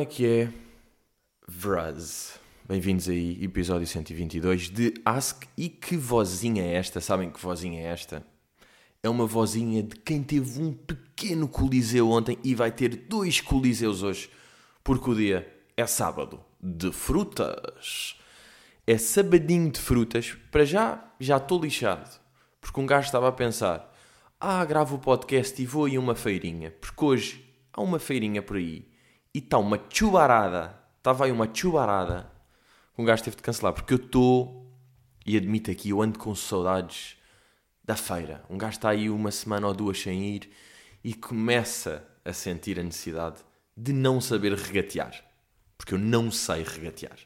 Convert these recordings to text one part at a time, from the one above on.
é que é? Vraz. Bem-vindos aí, episódio 122 de Ask. E que vozinha é esta? Sabem que vozinha é esta? É uma vozinha de quem teve um pequeno coliseu ontem e vai ter dois coliseus hoje, porque o dia é sábado de frutas. É sabadinho de frutas. Para já, já estou lixado, porque um gajo estava a pensar: ah, gravo o podcast e vou aí uma feirinha, porque hoje há uma feirinha por aí e está uma chubarada. Estava aí uma chubarada. Um gajo teve de cancelar, porque eu estou, e admito aqui, eu ando com saudades da feira. Um gajo está aí uma semana ou duas sem ir e começa a sentir a necessidade de não saber regatear. Porque eu não sei regatear.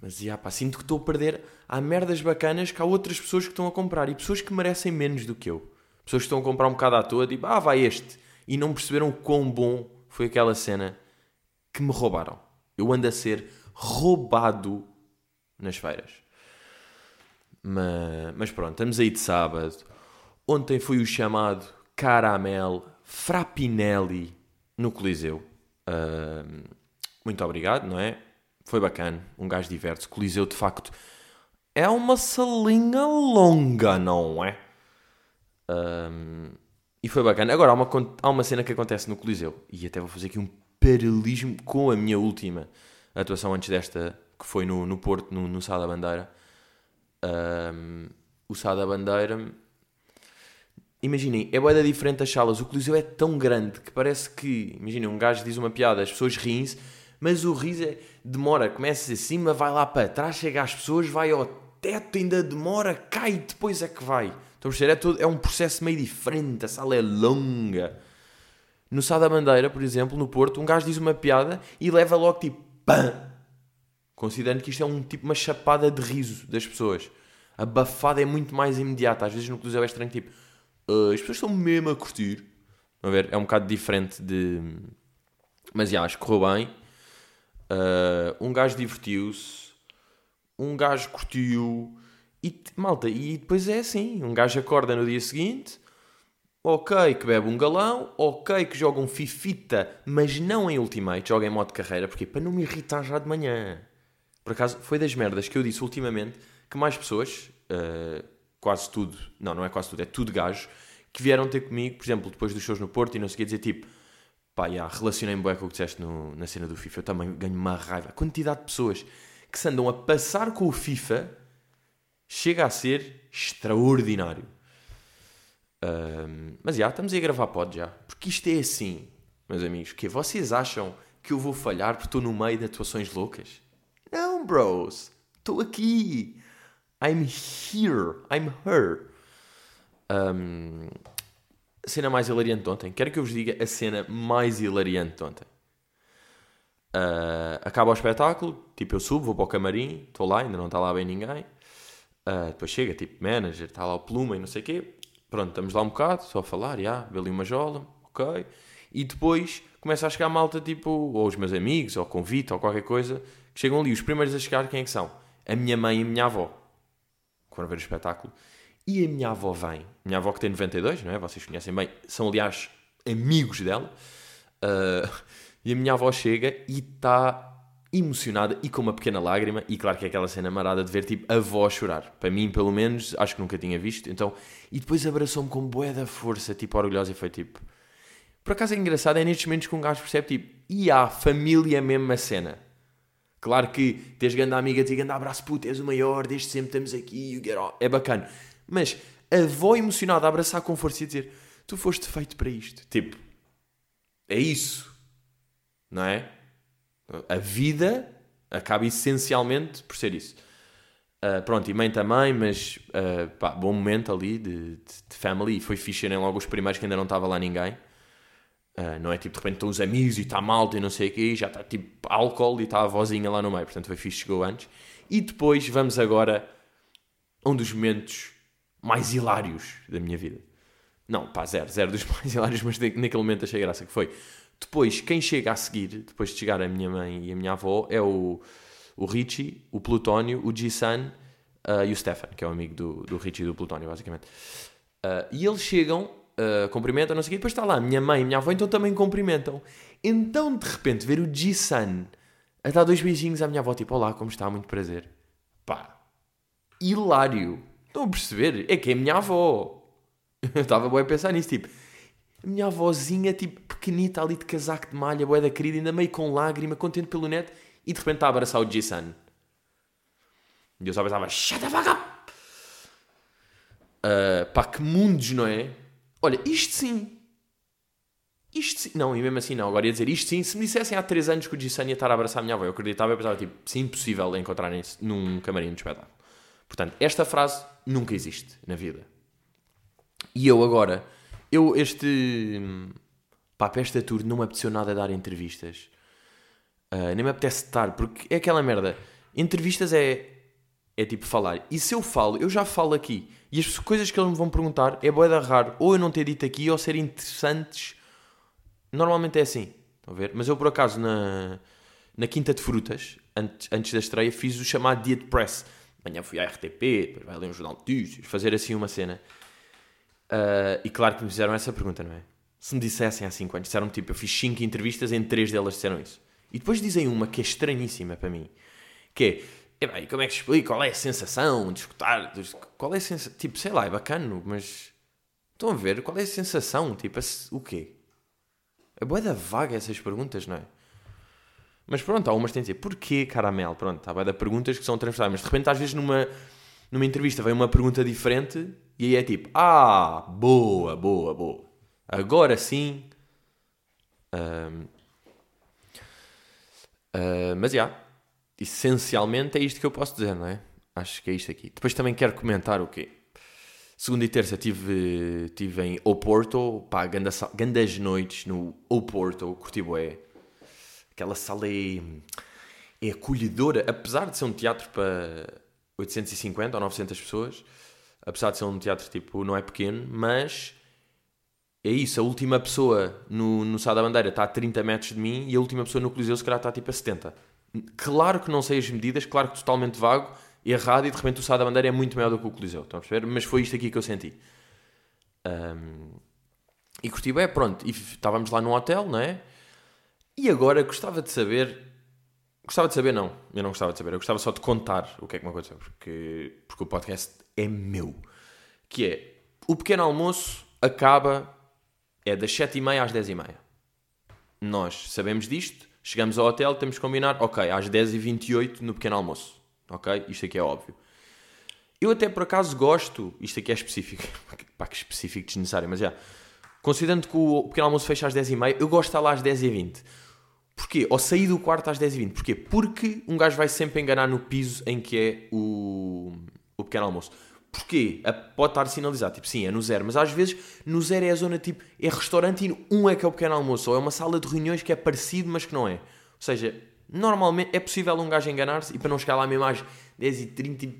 Mas, já, pá, sinto que estou a perder. Há merdas bacanas que há outras pessoas que estão a comprar e pessoas que merecem menos do que eu. Pessoas que estão a comprar um bocado à toa, tipo, ah, vai este. E não perceberam o quão bom foi aquela cena que me roubaram. Eu ando a ser roubado nas feiras. Mas, mas pronto, estamos aí de sábado. Ontem foi o chamado Caramel Frappinelli no Coliseu. Uh, muito obrigado, não é? Foi bacana, um gajo diverte. Coliseu, de facto, é uma salinha longa, não é? Um, e foi bacana. Agora, há uma, há uma cena que acontece no Coliseu, e até vou fazer aqui um paralelismo com a minha última atuação antes desta, que foi no, no Porto, no, no Sá da Bandeira. Um, o Sá da Bandeira. Imaginem, é boeda diferente das salas. O Coliseu é tão grande que parece que. Imaginem, um gajo diz uma piada, as pessoas riem-se, mas o riso é, demora, começa acima, vai lá para trás, chega às pessoas, vai ao teto, ainda demora, cai depois é que vai. Estão a perceber? É, todo, é um processo meio diferente, a sala é longa. No Sá da Bandeira, por exemplo, no Porto, um gajo diz uma piada e leva logo tipo PAM! Considerando que isto é um tipo uma chapada de riso das pessoas. A bafada é muito mais imediata. Às vezes no Coliseu é estranho, tipo, uh, as pessoas estão mesmo a curtir. A ver, é um bocado diferente de. Mas já, acho que correu bem. Uh, um gajo divertiu-se. Um gajo curtiu. E malta, e depois é assim: um gajo acorda no dia seguinte. Ok, que bebe um galão, ok, que joga um fifita, mas não em ultimate, joga em modo carreira, porque para não me irritar já de manhã. Por acaso, foi das merdas que eu disse ultimamente que mais pessoas, uh, quase tudo, não, não é quase tudo, é tudo gajo, que vieram ter comigo, por exemplo, depois dos shows no Porto e não sei o dizer tipo, pá, já, relacionei-me bem com o que disseste no, na cena do FIFA, eu também ganho uma raiva. A quantidade de pessoas que se andam a passar com o FIFA chega a ser extraordinário. Um, mas já, estamos aí a gravar pod já. Porque isto é assim, meus amigos, que vocês acham que eu vou falhar porque estou no meio de atuações loucas? Não, bros. Estou aqui. I'm here. I'm her. Um, a cena mais hilariante de ontem. Quero que eu vos diga a cena mais hilariante de ontem. Uh, acaba o espetáculo, tipo eu subo, vou para o camarim, estou lá, ainda não está lá bem ninguém. Uh, depois chega, tipo manager, está lá o pluma e não sei o quê. Pronto, estamos lá um bocado, só a falar, já, yeah, ali uma jola, ok. E depois começa a chegar a malta, tipo, ou os meus amigos, ou convite, ou qualquer coisa, que chegam ali. Os primeiros a chegar, quem é que são? A minha mãe e a minha avó. Quando ver o espetáculo. E a minha avó vem. Minha avó que tem 92, não é? Vocês conhecem bem. São, aliás, amigos dela. Uh, e a minha avó chega e está emocionada e com uma pequena lágrima, e claro que é aquela cena marada de ver tipo a avó chorar. Para mim, pelo menos, acho que nunca tinha visto. Então, e depois abraçou-me com bué da força, tipo orgulhosa, e foi tipo. Por acaso é engraçado, é nestes momentos que um gajo percebe tipo, e a família mesmo a cena. Claro que tens grande amiga, te grande abraço, puto, és o maior, desde sempre estamos aqui, é bacana. Mas a avó emocionada a abraçar com força e dizer, tu foste feito para isto. Tipo, é isso, não é? A vida acaba essencialmente por ser isso. Uh, pronto, e mãe também, mas uh, pá, bom momento ali de, de, de family. E foi fixe nem logo os primeiros que ainda não estava lá ninguém. Uh, não é tipo de repente estão os amigos e está malta e não sei o quê, já está tipo álcool e está a vozinha lá no meio. Portanto foi fixe, chegou antes. E depois vamos agora a um dos momentos mais hilários da minha vida. Não, pá, zero, zero dos mais hilários, mas naquele momento achei graça que foi depois, quem chega a seguir, depois de chegar a minha mãe e a minha avó, é o, o Richie, o Plutónio, o G-Sun uh, e o Stefan, que é o amigo do, do Richie e do Plutónio, basicamente. Uh, e eles chegam, uh, cumprimenta, não sei o quê. Depois está lá a minha mãe e a minha avó, então também cumprimentam. Então, de repente, ver o Ji-san a dar dois beijinhos à minha avó, tipo, olá, como está, muito prazer. Pá, hilário. Estão a perceber? É que é a minha avó. Eu estava bem a pensar nisso, tipo, a minha avózinha, tipo, pequenita ali de casaco de malha, boé da querida, ainda meio com lágrima, contente pelo neto, e de repente está a abraçar o Ji-san. E eu só pensava, shut up! Uh, pá, que mundos, não é? Olha, isto sim. Isto sim. Não, e mesmo assim não. Agora ia dizer isto sim. Se me dissessem há 3 anos que o Gissan ia estar a abraçar a minha avó, eu acreditava, eu pensava, tipo, sim, impossível encontrarem-se num camarim de espetáculo. Portanto, esta frase nunca existe na vida. E eu agora, eu este. Pá, para esta tour não me apeteceu nada dar entrevistas. Uh, nem me apetece estar, porque é aquela merda. Entrevistas é. É tipo falar. E se eu falo, eu já falo aqui. E as coisas que eles me vão perguntar é boa raro. Ou eu não ter dito aqui, ou ser interessantes. Normalmente é assim. Estão a ver? Mas eu, por acaso, na, na Quinta de Frutas, antes, antes da estreia, fiz o chamado dia de press. Amanhã fui à RTP, depois vai ler um jornal de notícias, fazer assim uma cena. Uh, e claro que me fizeram essa pergunta, não é? Se me dissessem há 5 anos, disseram-me tipo, eu fiz 5 entrevistas, em 3 delas disseram isso. E depois dizem uma que é estranhíssima para mim, que é, e como é que explico? Qual é a sensação de escutar? Qual é a sensação? Tipo, sei lá, é bacana, mas estão a ver? Qual é a sensação? Tipo, o quê? É boa da vaga essas perguntas, não é? Mas pronto, há umas que têm de dizer, porquê caramelo? Pronto, há da perguntas que são transversais, mas de repente às vezes numa, numa entrevista vem uma pergunta diferente e aí é tipo, ah, boa, boa, boa. Agora sim. Um, uh, mas já, yeah, essencialmente é isto que eu posso dizer, não é? Acho que é isto aqui. Depois também quero comentar o quê? Segunda e terça tive, tive em Oporto, pá, gandas, gandas noites no Oporto, curti bué. Aquela sala é, é acolhedora, apesar de ser um teatro para 850 ou 900 pessoas, apesar de ser um teatro tipo, não é pequeno, mas é isso, a última pessoa no, no Sá da Bandeira está a 30 metros de mim e a última pessoa no Coliseu se calhar está tipo a 70. Claro que não sei as medidas, claro que totalmente vago, errado e de repente o Sá da Bandeira é muito maior do que o Coliseu, estão a perceber? Mas foi isto aqui que eu senti. Um, e curti bem, pronto. E estávamos lá no hotel, não é? E agora gostava de saber. Gostava de saber, não. Eu não gostava de saber. Eu gostava só de contar o que é que me aconteceu. Porque, porque o podcast é meu. Que é: o pequeno almoço acaba. É das 7h30 às 10h30. Nós sabemos disto. Chegamos ao hotel, temos que combinar. Ok, às 10h28 no pequeno almoço. Ok? Isto aqui é óbvio. Eu até por acaso gosto, isto aqui é específico, pá, que específico desnecessário, mas já. Considerando que o pequeno almoço fecha às 10h30, eu gosto de estar lá às 10h20. Porquê? Ou sair do quarto às 10h20. Porquê? Porque um gajo vai sempre enganar no piso em que é o, o pequeno almoço. Porquê? Pode estar sinalizado, tipo, sim, é no zero, mas às vezes no zero é a zona tipo, é restaurante e um é que é o pequeno almoço, ou é uma sala de reuniões que é parecido, mas que não é. Ou seja, Normalmente é possível um gajo enganar-se e para não chegar lá mesmo às 10h30.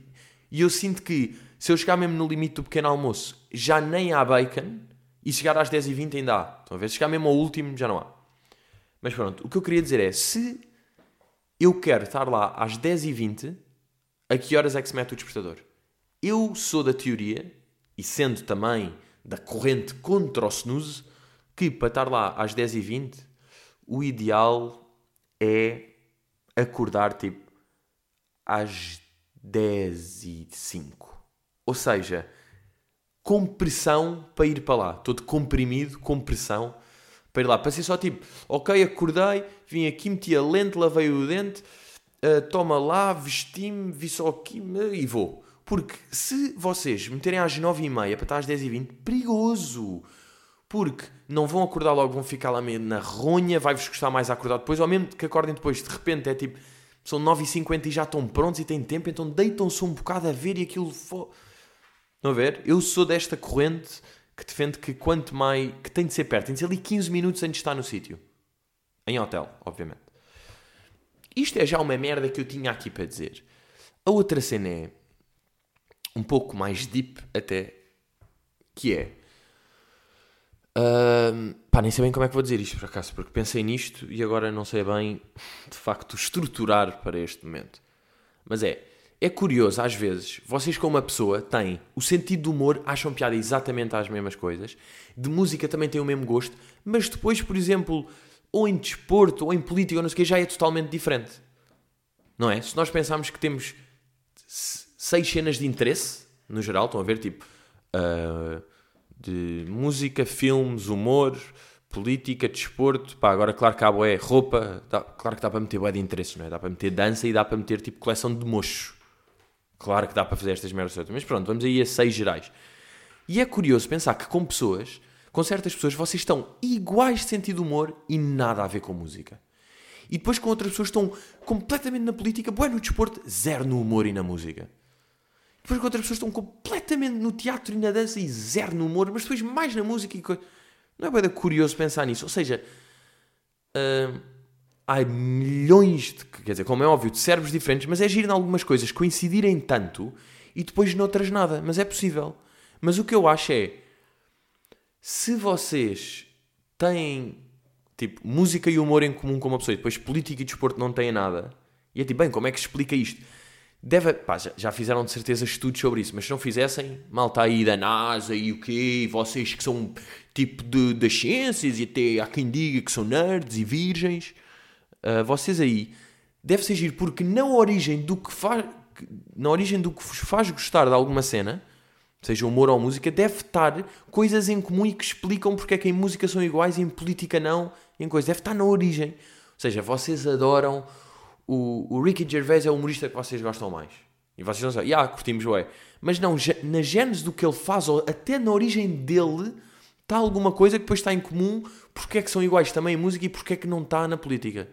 E eu sinto que se eu chegar mesmo no limite do pequeno almoço, já nem há bacon e chegar às 10h20 ainda há. Estão a ver? Se chegar mesmo ao último, já não há. Mas pronto, o que eu queria dizer é: se eu quero estar lá às 10h20, a que horas é que se mete o despertador? Eu sou da teoria, e sendo também da corrente contra o snooze, que para estar lá às 10h20, o ideal é acordar tipo às 10 e 5. Ou seja, com pressão para ir para lá. Todo comprimido, com pressão para ir lá. Para ser só tipo, ok, acordei, vim aqui, meti a lente, lavei o dente, uh, toma lá, vesti-me, vi só aqui e vou. Porque se vocês meterem às 9 e meia para estar às 10 e 20, perigoso. Porque não vão acordar logo, vão ficar lá meio na ronha, vai-vos custar mais acordar depois, ou mesmo que acordem depois, de repente é tipo, são 9h50 e já estão prontos e têm tempo, então deitam-se um bocado a ver e aquilo. Fo... Estão a ver? Eu sou desta corrente que defende que quanto mais. que tem de ser perto, tem de ser ali 15 minutos antes de estar no sítio. Em hotel, obviamente. Isto é já uma merda que eu tinha aqui para dizer. A outra cena é um pouco mais deep até, que é Uh, pá, nem sei bem como é que vou dizer isto por acaso, porque pensei nisto e agora não sei bem de facto estruturar para este momento. Mas é, é curioso, às vezes, vocês com uma pessoa têm o sentido do humor, acham piada exatamente às mesmas coisas, de música também têm o mesmo gosto, mas depois, por exemplo, ou em desporto, ou em política, ou não sei o que, já é totalmente diferente. Não é? Se nós pensarmos que temos seis cenas de interesse, no geral, estão a ver, tipo, uh, de música, filmes, humor, política, desporto, pá, agora claro que há boé, roupa, claro que dá para meter boé de interesses, não é? Dá para meter dança e dá para meter tipo coleção de mochos. Claro que dá para fazer estas merdas. Mas pronto, vamos aí a seis gerais. E é curioso pensar que com pessoas, com certas pessoas, vocês estão iguais de sentido humor e nada a ver com música. E depois com outras pessoas estão completamente na política, boé no desporto, zero no humor e na música. Depois com outras pessoas estão completamente no teatro e na dança e zero no humor, mas depois mais na música e coisa. Não é bem curioso pensar nisso. Ou seja, uh, há milhões de, quer dizer, como é óbvio, de cérebros diferentes, mas é giro em algumas coisas coincidirem tanto e depois noutras nada. Mas é possível. Mas o que eu acho é, se vocês têm, tipo, música e humor em comum com uma pessoa e depois política e desporto não têm nada, e é tipo, bem, como é que explica isto? Deve, pá, já, fizeram de certeza estudos sobre isso, mas se não fizessem, mal está aí da NASA e o quê, vocês que são tipo de, das ciências e até há quem diga que são nerds e virgens, uh, vocês aí, deve ser giro, porque na origem do que faz, na origem do que vos faz gostar de alguma cena, seja humor ou música, deve estar coisas em comum e que explicam porque é que em música são iguais e em política não, em coisas, deve estar na origem. Ou seja, vocês adoram o, o Ricky Gervais é o humorista que vocês gostam mais. E vocês não sabem, ah, curtimos, ué. Mas não, na gênese do que ele faz, ou até na origem dele, está alguma coisa que depois está em comum, porque é que são iguais também em música e porque é que não está na política.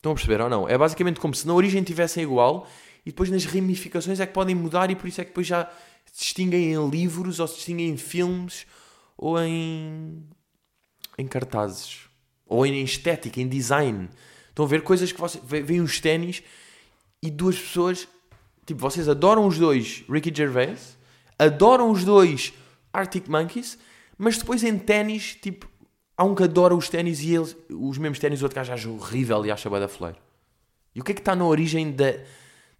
Estão a perceber ou não? É basicamente como se na origem tivessem igual e depois nas ramificações é que podem mudar e por isso é que depois já se distinguem em livros ou se distinguem em filmes ou em, em cartazes ou em estética, em design. Estão a ver coisas que vocês. Vêm os ténis e duas pessoas. Tipo, vocês adoram os dois Ricky Gervais, adoram os dois Arctic Monkeys, mas depois em ténis, tipo, há um que adora os ténis e eles, os mesmos ténis, o outro gajo acha horrível e acha bada fleiro. E o que é que está na origem de, de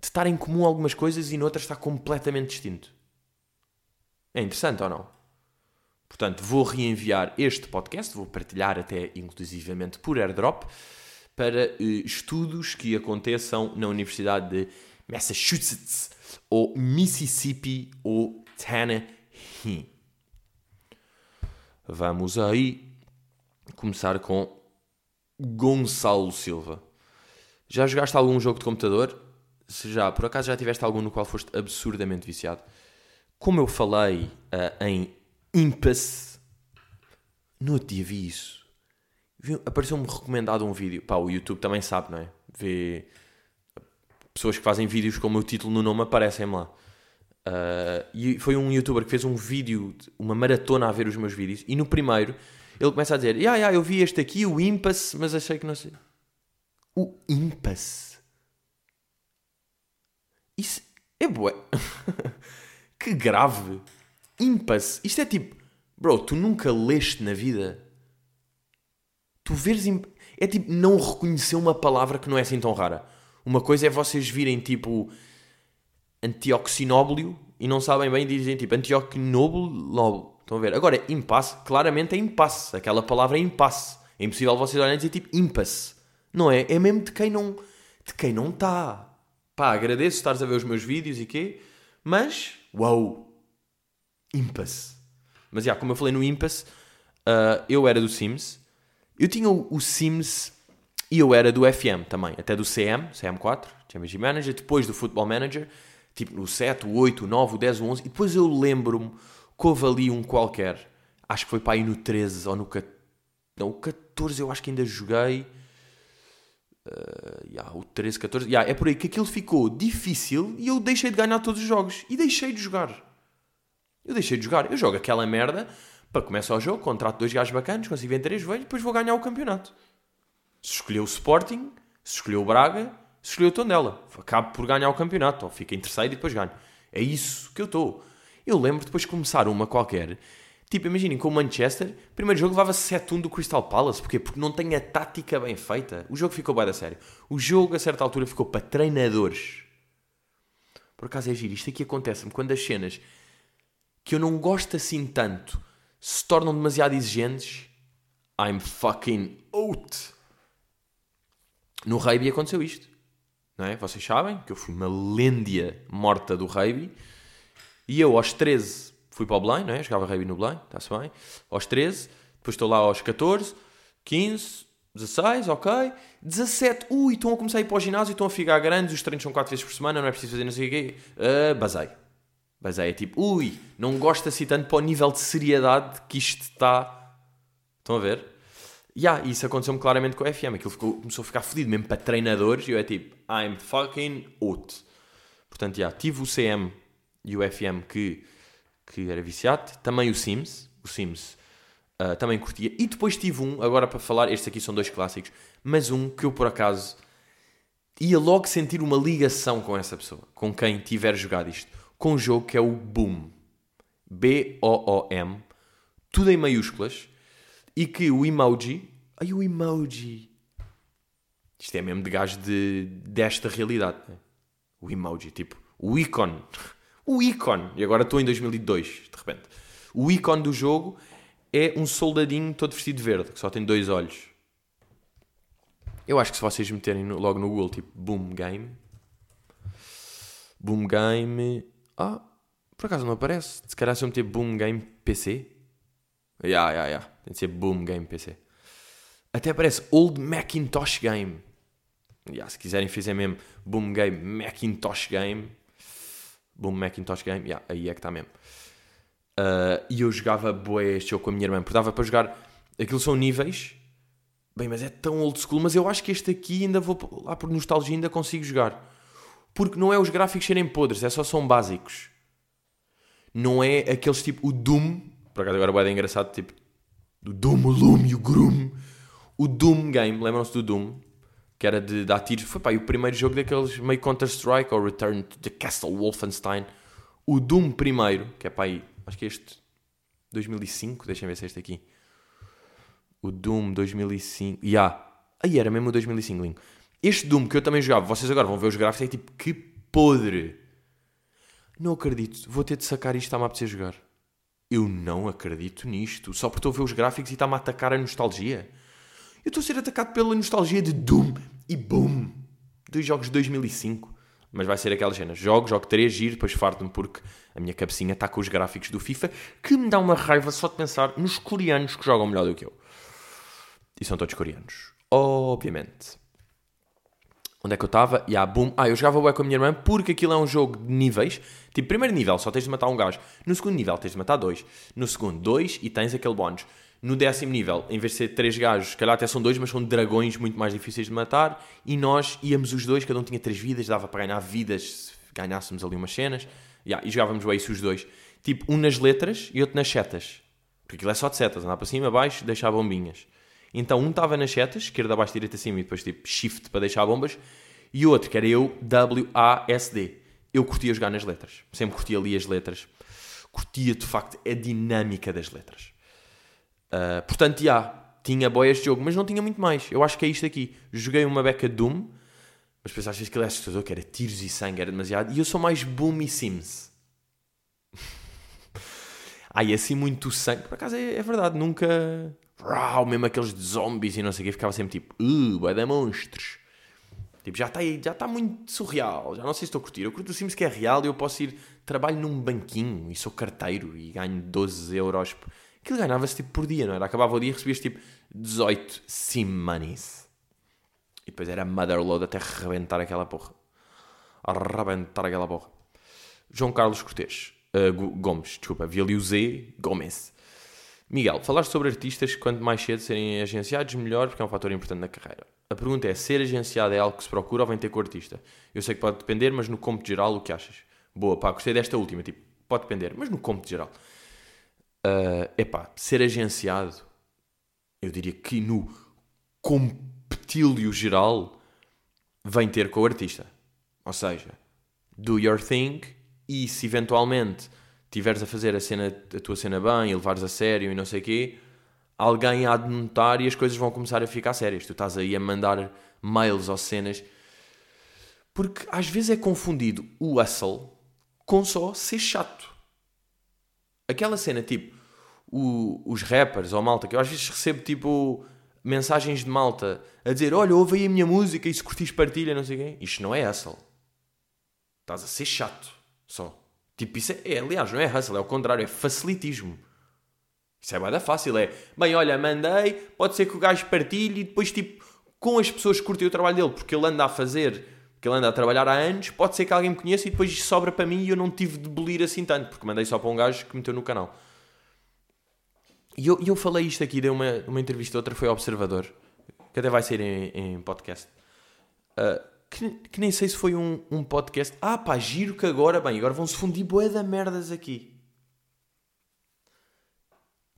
estar em comum algumas coisas e noutras está completamente distinto? É interessante ou não? Portanto, vou reenviar este podcast, vou partilhar até inclusivamente por airdrop para uh, estudos que aconteçam na Universidade de Massachusetts, ou Mississippi, ou Tennessee. Vamos aí começar com Gonçalo Silva. Já jogaste algum jogo de computador? Se já, por acaso já tiveste algum no qual foste absurdamente viciado? Como eu falei uh, em Impasse, no outro dia vi isso apareceu-me recomendado um vídeo. Pá, o YouTube também sabe, não é? Vê pessoas que fazem vídeos com o meu título no nome aparecem lá. Uh, e foi um youtuber que fez um vídeo, uma maratona a ver os meus vídeos, e no primeiro ele começa a dizer: Ya, yeah, yeah, eu vi este aqui, o Impasse, mas achei que não sei. O Impasse? Isso é bué. que grave. Impasse. Isto é tipo, bro, tu nunca leste na vida tu veres. É tipo não reconhecer uma palavra que não é assim tão rara. Uma coisa é vocês virem tipo antioxinóblio e não sabem bem dizem tipo antioxinóblio. Estão a ver? Agora, impasse, claramente é impasse. Aquela palavra é impasse. É impossível vocês olharem e dizer tipo impasse. Não é? É mesmo de quem não de quem não está. Pá, agradeço estares a ver os meus vídeos e quê, mas, uau, impasse. Mas, já, como eu falei no impasse, uh, eu era do Sims eu tinha o, o Sims e eu era do FM também, até do CM, CM4, Championship Manager, depois do Football Manager, tipo no 7, o 8, o 9, o 10, o 11, e depois eu lembro-me que houve ali um qualquer, acho que foi para aí no 13 ou no 14, não, o 14 eu acho que ainda joguei, uh, yeah, o 13, 14, yeah, é por aí que aquilo ficou difícil e eu deixei de ganhar todos os jogos, e deixei de jogar. Eu deixei de jogar, eu jogo aquela merda para começar o jogo, contrato dois gajos bacanas, consigo vender três velhos, depois vou ganhar o campeonato. Se escolheu o Sporting, se escolheu o Braga, se escolheu o Tondela. Acabo por ganhar o campeonato, ou fica em terceiro e depois ganho. É isso que eu estou. Eu lembro depois de começar uma qualquer. Tipo, imaginem, com o Manchester, primeiro jogo levava 7-1 do Crystal Palace. Porquê? Porque não tem a tática bem feita. O jogo ficou bem da sério. O jogo, a certa altura, ficou para treinadores. por acaso é giro, isto aqui acontece-me quando as cenas que eu não gosto assim tanto se tornam demasiado exigentes, I'm fucking out. No rugby aconteceu isto. Não é? Vocês sabem que eu fui uma lêndia morta do rugby e eu aos 13 fui para o Belém, não é? Jogava rugby no Belém, está-se bem. Aos 13, depois estou lá aos 14, 15, 16, ok. 17, ui, estão a começar a ir para o ginásio, estão a ficar grandes, os treinos são 4 vezes por semana, não é preciso fazer não sei o quê. Uh, basei. Basei, é tipo, ui, não gosto assim tanto para o nível de seriedade que isto está. Estão a ver? E yeah, isso aconteceu-me claramente com o FM. Aquilo ficou, começou a ficar fodido mesmo para treinadores e eu é tipo, I'm fucking out. Portanto, já, yeah, tive o CM e o FM que, que era viciado. Também o Sims. O Sims uh, também curtia. E depois tive um, agora para falar, estes aqui são dois clássicos, mas um que eu por acaso ia logo sentir uma ligação com essa pessoa, com quem tiver jogado isto. Com um jogo que é o Boom. B-O-O-M. Tudo em maiúsculas e que o emoji. Ai, o emoji. Isto é mesmo de gajo de, desta realidade. Né? O emoji, tipo, o ícone. O ícone. E agora estou em 2002, de repente. O ícone do jogo é um soldadinho todo vestido de verde, que só tem dois olhos. Eu acho que se vocês meterem no, logo no Google, tipo, Boom Game. Boom Game. Ah, por acaso não aparece. Se calhar se eu meter Boom Game PC. Ya, ya, ya. Tem de ser Boom Game PC. Até aparece Old Macintosh Game. Yeah, se quiserem fazer mesmo Boom Game Macintosh Game. Boom Macintosh Game. Yeah, aí é que está mesmo. Uh, e eu jogava boé este jogo com a minha irmã. Porque dava para jogar... Aquilo são níveis. Bem, mas é tão old school. Mas eu acho que este aqui ainda vou... Lá por nostalgia ainda consigo jogar. Porque não é os gráficos serem podres. É só são básicos. Não é aqueles tipo... O Doom... Por acaso agora vai engraçado. Tipo do Doom, o Loom e o Groom. O Doom Game, lembram-se do Doom? Que era de dar tiros. Foi pá, o primeiro jogo daqueles meio Counter-Strike ou Return to the Castle Wolfenstein. O Doom primeiro, que é pá aí, acho que é este 2005, deixem ver se é este aqui. O Doom 2005. Ya. Yeah. Aí era mesmo o 2005, Link. Este Doom que eu também jogava, vocês agora vão ver os gráficos, é tipo, que podre. Não acredito, vou ter de sacar isto, está-me a apetecer jogar eu não acredito nisto. Só porque estou a ver os gráficos e está-me a atacar a nostalgia. Eu estou a ser atacado pela nostalgia de Doom e Boom. Dois jogos de 2005. Mas vai ser aquela cena. Jogo, jogo 3, giro, depois farto-me porque a minha cabecinha está com os gráficos do FIFA que me dá uma raiva só de pensar nos coreanos que jogam melhor do que eu. E são todos coreanos. Obviamente. Onde é que eu estava? E yeah, boom. Ah, eu jogava bué com a minha irmã porque aquilo é um jogo de níveis. Tipo, primeiro nível só tens de matar um gajo. No segundo nível tens de matar dois. No segundo, dois e tens aquele bónus. No décimo nível, em vez de ser três gajos, calhar até são dois, mas são dragões muito mais difíceis de matar. E nós íamos os dois, cada um tinha três vidas, dava para ganhar vidas se ganhássemos ali umas cenas. Yeah, e jogávamos bem isso os dois. Tipo, um nas letras e outro nas setas. Porque aquilo é só de setas, andar para cima, baixo, deixar bombinhas. Então um estava nas setas, esquerda, abaixo, direita, acima e depois tipo shift para deixar bombas. E outro, que era eu, W-A-S-D. Eu curtia jogar nas letras. Sempre curtia ali as letras. Curtia de facto a dinâmica das letras. Uh, portanto, já, tinha boia este jogo, mas não tinha muito mais. Eu acho que é isto aqui. Joguei uma beca Doom, mas depois que ele é assustador, que era tiros e sangue, era demasiado. E eu sou mais Boom e Sims. Ai, assim muito sangue. Por acaso é, é verdade, nunca Rau, mesmo aqueles de zombies e não sei o que, ficava sempre tipo, uh, vai dar monstros. Tipo, já está já tá muito surreal, já não sei se estou a curtir. Eu curto o Sims que é real e eu posso ir, trabalho num banquinho e sou carteiro e ganho 12 euros. Aquilo ganhava-se tipo por dia, não era? Acabava o dia e recebias tipo 18 sim monies. E depois era motherload até rebentar aquela porra. Arrebentar aquela porra. João Carlos Cortês. Uh, Gomes, desculpa, vi ali o Z, Gomes. Miguel, falaste sobre artistas que quanto mais cedo serem agenciados, melhor, porque é um fator importante na carreira. A pergunta é, ser agenciado é algo que se procura ou vem ter com o artista? Eu sei que pode depender, mas no cômputo geral, o que achas? Boa, pá, gostei desta última, tipo, pode depender, mas no cômputo geral. Uh, epá, ser agenciado, eu diria que no competílio geral, vem ter com o artista. Ou seja, do your thing e se eventualmente tiveres a fazer a, cena, a tua cena bem e levares a sério e não sei o quê, alguém há de notar e as coisas vão começar a ficar sérias. Tu estás aí a mandar mails ou cenas. Porque às vezes é confundido o hustle com só ser chato. Aquela cena tipo, o, os rappers ou malta, que eu às vezes recebo tipo mensagens de malta a dizer: Olha, ouve aí a minha música e se curtis partilha, não sei quem. Isto não é hustle. Estás a ser chato só. Tipo, isso é, é aliás, não é hustle, é o contrário, é facilitismo. Isso é bada fácil, é bem, olha, mandei, pode ser que o gajo partilhe e depois, tipo, com as pessoas que curtem o trabalho dele, porque ele anda a fazer, porque ele anda a trabalhar há anos, pode ser que alguém me conheça e depois sobra para mim e eu não tive de bolir assim tanto, porque mandei só para um gajo que meteu no canal. E eu, eu falei isto aqui, dei uma, uma entrevista, outra foi ao Observador, que até vai sair em, em podcast. Uh, que, que, nem sei se foi um, um podcast. Ah, pá, giro que agora, bem, agora vão-se fundir boé da merdas aqui.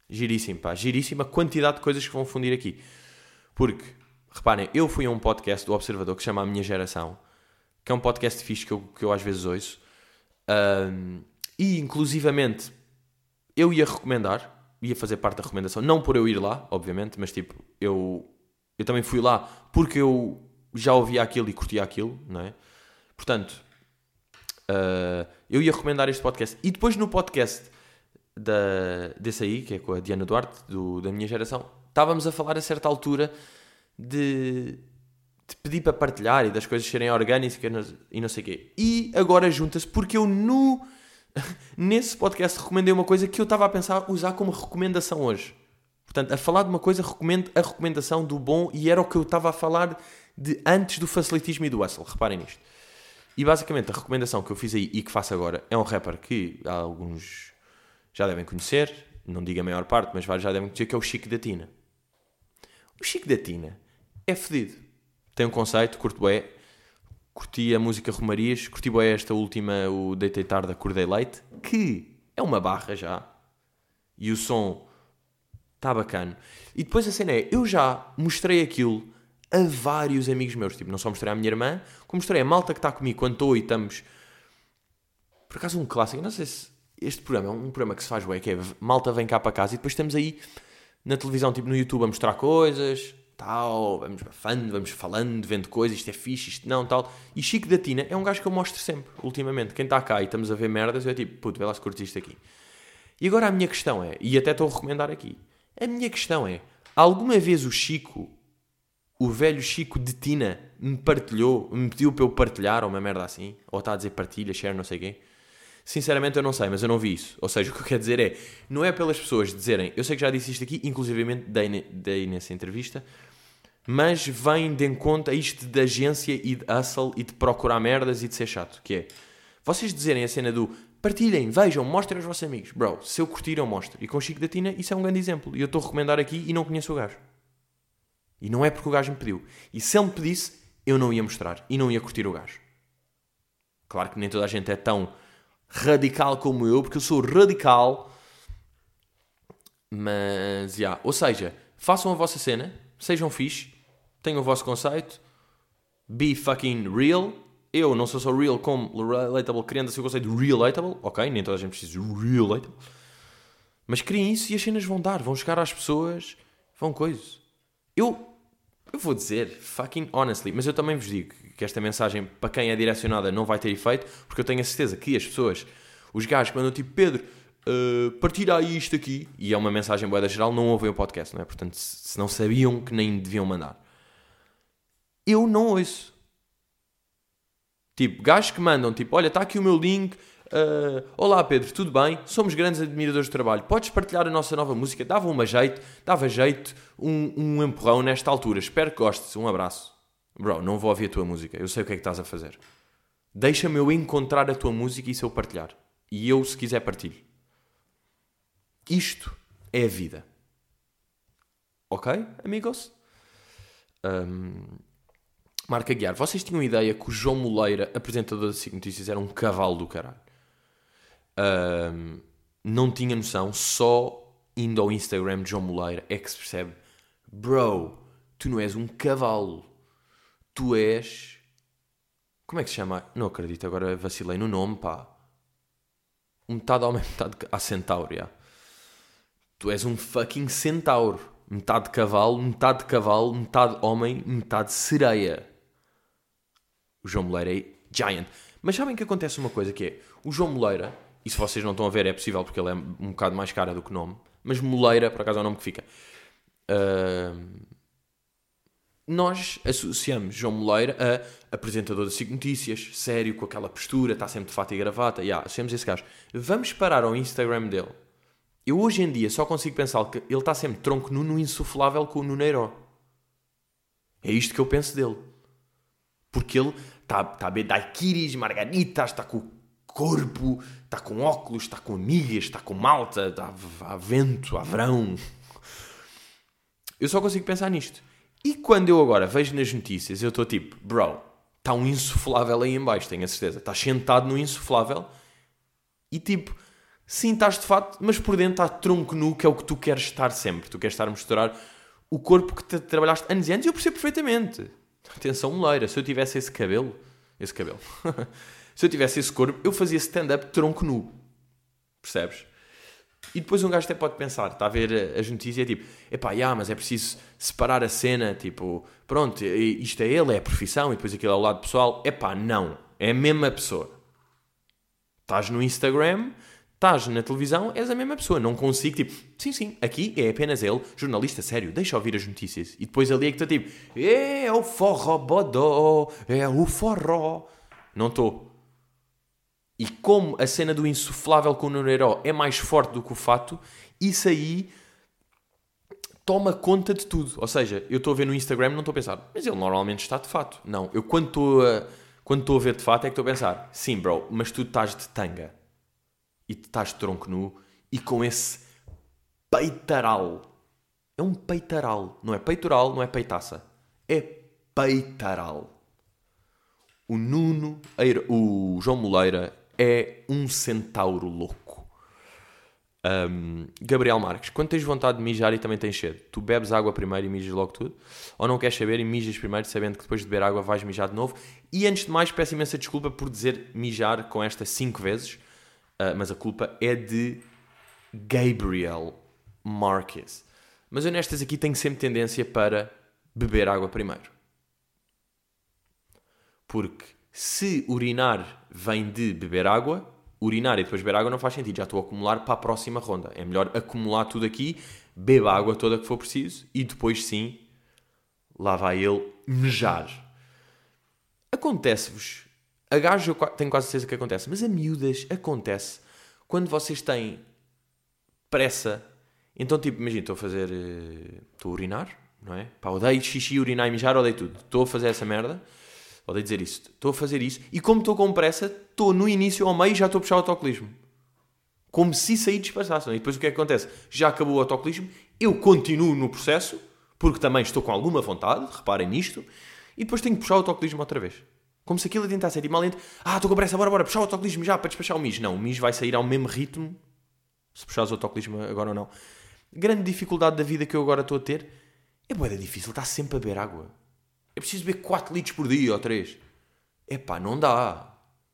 Giríssimo, pá, giríssima quantidade de coisas que vão fundir aqui. Porque, reparem, eu fui a um podcast do Observador que se chama A Minha Geração, que é um podcast fixe que eu, que eu às vezes ouço. Um, e, inclusivamente, eu ia recomendar, ia fazer parte da recomendação, não por eu ir lá, obviamente, mas tipo, eu, eu também fui lá porque eu já ouvia aquilo e curtia aquilo, não é? Portanto, uh, eu ia recomendar este podcast. E depois no podcast da, desse aí, que é com a Diana Duarte, do, da minha geração, estávamos a falar a certa altura de, de pedir para partilhar e das coisas serem orgânicas e não sei o quê. E agora junta-se porque eu no, nesse podcast recomendei uma coisa que eu estava a pensar usar como recomendação hoje. Portanto, a falar de uma coisa, recomendo a recomendação do bom e era o que eu estava a falar de antes do facilitismo e do hustle. Reparem nisto. E basicamente a recomendação que eu fiz aí e que faço agora é um rapper que alguns já devem conhecer, não digo a maior parte, mas vários já devem conhecer, que é o Chico da Tina. O Chico da Tina é fedido. Tem um conceito, curto bem. Curti a música Romarias, curti bem esta última, o Deitei Tarde, Acordei Leite, que é uma barra já. E o som está bacana. E depois a cena é, eu já mostrei aquilo a vários amigos meus. Tipo, não só mostrei à minha irmã, como mostrei a malta que está comigo quando estou e estamos... Por acaso um clássico, não sei se este programa é um programa que se faz bem, que é malta vem cá para casa e depois estamos aí na televisão, tipo no YouTube, a mostrar coisas, tal, vamos bafando, vamos falando, vendo coisas, isto é fixe, isto não, tal. E Chico da Tina é um gajo que eu mostro sempre, ultimamente. Quem está cá e estamos a ver merdas, eu é tipo, puto, vê lá se curtes isto aqui. E agora a minha questão é, e até estou a recomendar aqui, a minha questão é, alguma vez o Chico, o velho Chico de Tina, me partilhou, me pediu para eu partilhar, ou uma merda assim, ou está a dizer partilha, share, não sei quem Sinceramente eu não sei, mas eu não vi isso. Ou seja, o que eu quero dizer é, não é pelas pessoas dizerem, eu sei que já disse isto aqui, inclusivamente dei, dei nessa entrevista, mas vem de encontro a isto de agência e de hustle e de procurar merdas e de ser chato, que é, vocês dizerem a cena do partilhem, vejam, mostrem aos vossos amigos. Bro, se eu curtir eu mostro. E com Chico da Tina isso é um grande exemplo. E eu estou a recomendar aqui e não conheço o gajo. E não é porque o gajo me pediu. E se ele me pedisse, eu não ia mostrar. E não ia curtir o gajo. Claro que nem toda a gente é tão radical como eu, porque eu sou radical. Mas, já. Yeah. Ou seja, façam a vossa cena, sejam fixe, tenham o vosso conceito, be fucking real. Eu não sou só real como relatable, criando assim o conceito de relatable. Ok, nem toda a gente precisa de relatable. Mas criem isso e as cenas vão dar, vão chegar às pessoas, vão coisas. Eu, eu vou dizer, fucking honestly, mas eu também vos digo que esta mensagem, para quem é direcionada, não vai ter efeito, porque eu tenho a certeza que as pessoas, os gajos que mandam tipo, Pedro, uh, partilha aí isto aqui, e é uma mensagem boa geral, não ouvem o podcast, não é? Portanto, se não sabiam que nem deviam mandar. Eu não ouço. Tipo, gajos que mandam, tipo, olha, está aqui o meu link, Uh, Olá Pedro, tudo bem? Somos grandes admiradores do trabalho. Podes partilhar a nossa nova música? Dava uma jeito, dava jeito, um, um empurrão nesta altura. Espero que gostes. Um abraço. Bro, não vou ouvir a tua música. Eu sei o que é que estás a fazer. Deixa-me eu encontrar a tua música e se eu partilhar. E eu, se quiser, partilho. Isto é a vida. Ok, amigos? Um, Marca Guiar, vocês tinham ideia que o João Moleira, apresentador da SIC Notícias, era um cavalo do caralho? Um, não tinha noção, só indo ao Instagram de João Moleira é que se percebe: Bro, tu não és um cavalo tu és. Como é que se chama? Não acredito, agora vacilei no nome, pá. Metade homem, metade. Ah, centauro, já. Tu és um fucking centauro. Metade cavalo, metade cavalo, metade homem, metade sereia. O João Moleira é giant. Mas sabem que acontece uma coisa que é, o João Moleira, e se vocês não estão a ver é possível porque ele é um bocado mais cara do que o nome, mas Moleira, por acaso é o nome que fica. Uh, nós associamos João Moleira a apresentador da SIC Notícias, sério, com aquela postura, está sempre de fato e gravata, yeah, associamos esse gajo. Vamos parar ao Instagram dele. Eu hoje em dia só consigo pensar que ele está sempre tronco nu no insuflável com o Nuneiro. É isto que eu penso dele. Porque ele está tá a beber daiquiris, margaritas, está com o corpo, está com óculos, está com amigas, está com malta, está a vento, a verão. Eu só consigo pensar nisto. E quando eu agora vejo nas notícias, eu estou tipo, bro, está um insuflável aí em baixo, tenho a certeza. Estás sentado no insuflável e tipo, sim, estás de fato, mas por dentro está tronco nu, que é o que tu queres estar sempre. Tu queres estar a mostrar o corpo que te trabalhaste anos e anos e eu percebo perfeitamente. Atenção, moleira, se eu tivesse esse cabelo, esse cabelo, se eu tivesse esse corpo, eu fazia stand-up tronco nu. Percebes? E depois um gajo até pode pensar, está a ver as notícias, é tipo, epá, yeah, mas é preciso separar a cena, tipo, pronto, isto é ele, é a profissão, e depois aquilo é o lado pessoal. Epá, não, é a mesma pessoa. Estás no Instagram, estás na televisão, és a mesma pessoa. Não consigo, tipo, sim, sim, aqui é apenas ele, jornalista sério, deixa ouvir as notícias. E depois ali é que está tipo, é o forró bodó, é o forró. Não estou. E como a cena do insuflável com o Nuneiro é mais forte do que o fato, isso aí toma conta de tudo. Ou seja, eu estou a ver no Instagram não estou a pensar, mas ele normalmente está de fato. Não, eu quando estou a, quando estou a ver de fato é que estou a pensar, sim, bro, mas tu estás de tanga e estás tronco nu e com esse peitaral. É um peitaral, não é peitoral, não é peitaça. É peitaral. O Nuno, o João Moleira é um centauro louco. Um, Gabriel Marques, quando tens vontade de mijar e também tens sede, tu bebes água primeiro e mijas logo tudo? Ou não queres saber e mijas primeiro sabendo que depois de beber água vais mijar de novo? E antes de mais, peço imensa desculpa por dizer mijar com esta cinco vezes, uh, mas a culpa é de Gabriel Marques. Mas eu nestas aqui tenho sempre tendência para beber água primeiro. Porque se urinar vem de beber água, urinar e depois beber água não faz sentido. Já estou a acumular para a próxima ronda. É melhor acumular tudo aqui, beba a água toda que for preciso e depois sim, lá vai ele mejar. Acontece-vos. A gajo eu tenho quase certeza que acontece, mas a miúdas acontece quando vocês têm pressa. Então, tipo, imagina, estou a fazer. Eh, estou a urinar, não é? Pá, odeio xixi, urinar e mijar, odeio tudo. Estou a fazer essa merda Odeio dizer isso. Estou a fazer isso e como estou com pressa, estou no início ao meio e já estou a puxar o autocolismo. Como se sair despachasse. E depois o que é que acontece? Já acabou o autocolismo, eu continuo no processo, porque também estou com alguma vontade, reparem nisto, e depois tenho que puxar o autocolismo outra vez. Como se aquilo tentasse ser mal lento. Ah, estou com pressa, bora, bora, puxar o autocolismo já para despachar o mijo. Não, o mijo vai sair ao mesmo ritmo, se puxares o autocolismo agora ou não. Grande dificuldade da vida que eu agora estou a ter é boeda difícil, está sempre a beber água. É preciso beber 4 litros por dia ou 3. Epá, não dá.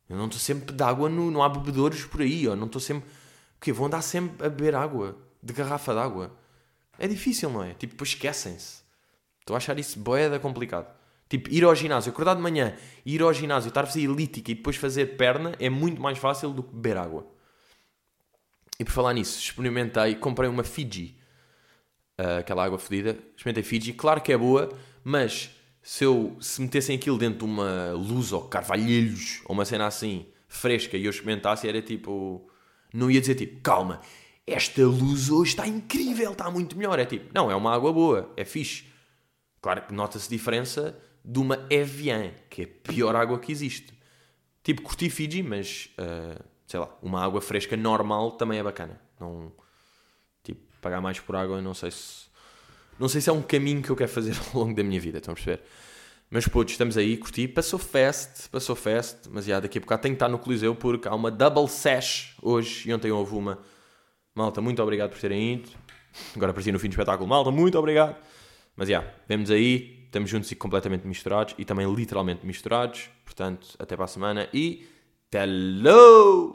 Eu não estou sempre de água, no, não há bebedores por aí. Ou não estou sempre. O quê? Vão andar sempre a beber água. De garrafa de água. É difícil, não é? Tipo, esquecem-se. Estou a achar isso boeda complicado. Tipo, ir ao ginásio, acordar de manhã, ir ao ginásio, estar a fazer elítica e depois fazer perna é muito mais fácil do que beber água. E por falar nisso, experimentei, comprei uma Fiji, uh, aquela água fedida, experimentei Fiji, claro que é boa, mas se eu se metessem aquilo dentro de uma luz ou carvalhelhos ou uma cena assim fresca e eu experimentasse, era tipo. Não ia dizer tipo, calma, esta luz hoje está incrível, está muito melhor. É tipo, não, é uma água boa, é fixe. Claro que nota-se diferença de uma Evian, que é a pior água que existe. Tipo, curti Fiji, mas uh, sei lá, uma água fresca normal também é bacana. Não, tipo, pagar mais por água, não sei se não sei se é um caminho que eu quero fazer ao longo da minha vida, estão a perceber? Mas putos, estamos aí, curti. Passou fast, passou fast, mas já daqui a bocado tenho que estar no Coliseu porque há uma double sash hoje e ontem houve uma. Malta, muito obrigado por terem ido. Agora apareci no fim do espetáculo. Malta, muito obrigado. Mas já, vemos aí, estamos juntos e completamente misturados e também literalmente misturados. Portanto, até para a semana e. Hello!